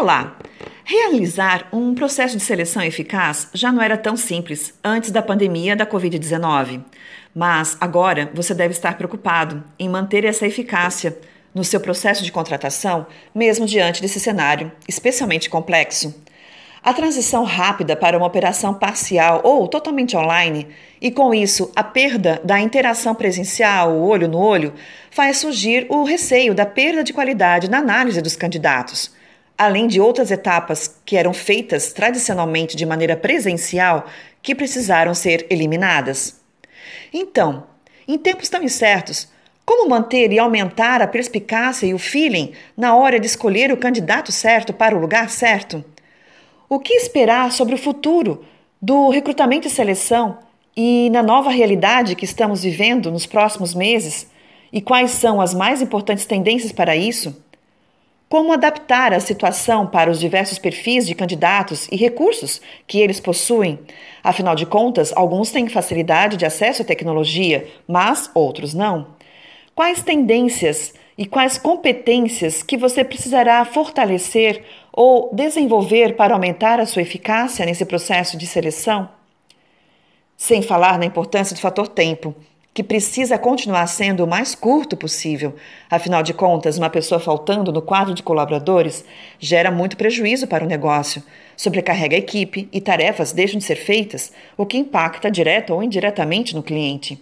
Olá! Realizar um processo de seleção eficaz já não era tão simples antes da pandemia da Covid-19. Mas agora você deve estar preocupado em manter essa eficácia no seu processo de contratação, mesmo diante desse cenário especialmente complexo. A transição rápida para uma operação parcial ou totalmente online, e com isso a perda da interação presencial, olho no olho, faz surgir o receio da perda de qualidade na análise dos candidatos além de outras etapas que eram feitas tradicionalmente de maneira presencial que precisaram ser eliminadas. Então, em tempos tão incertos, como manter e aumentar a perspicácia e o feeling na hora de escolher o candidato certo para o lugar certo? O que esperar sobre o futuro do recrutamento e seleção e na nova realidade que estamos vivendo nos próximos meses? E quais são as mais importantes tendências para isso? Como adaptar a situação para os diversos perfis de candidatos e recursos que eles possuem? Afinal de contas, alguns têm facilidade de acesso à tecnologia, mas outros não. Quais tendências e quais competências que você precisará fortalecer ou desenvolver para aumentar a sua eficácia nesse processo de seleção? Sem falar na importância do fator tempo que precisa continuar sendo o mais curto possível. Afinal de contas, uma pessoa faltando no quadro de colaboradores gera muito prejuízo para o negócio, sobrecarrega a equipe e tarefas deixam de ser feitas, o que impacta direta ou indiretamente no cliente.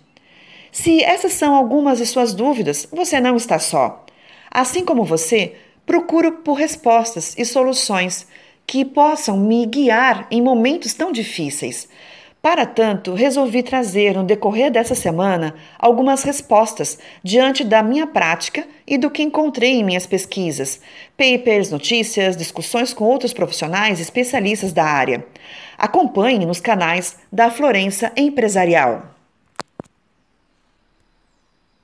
Se essas são algumas de suas dúvidas, você não está só. Assim como você, procuro por respostas e soluções que possam me guiar em momentos tão difíceis. Para tanto, resolvi trazer no decorrer dessa semana algumas respostas diante da minha prática e do que encontrei em minhas pesquisas, papers, notícias, discussões com outros profissionais especialistas da área. Acompanhe nos canais da Florença Empresarial.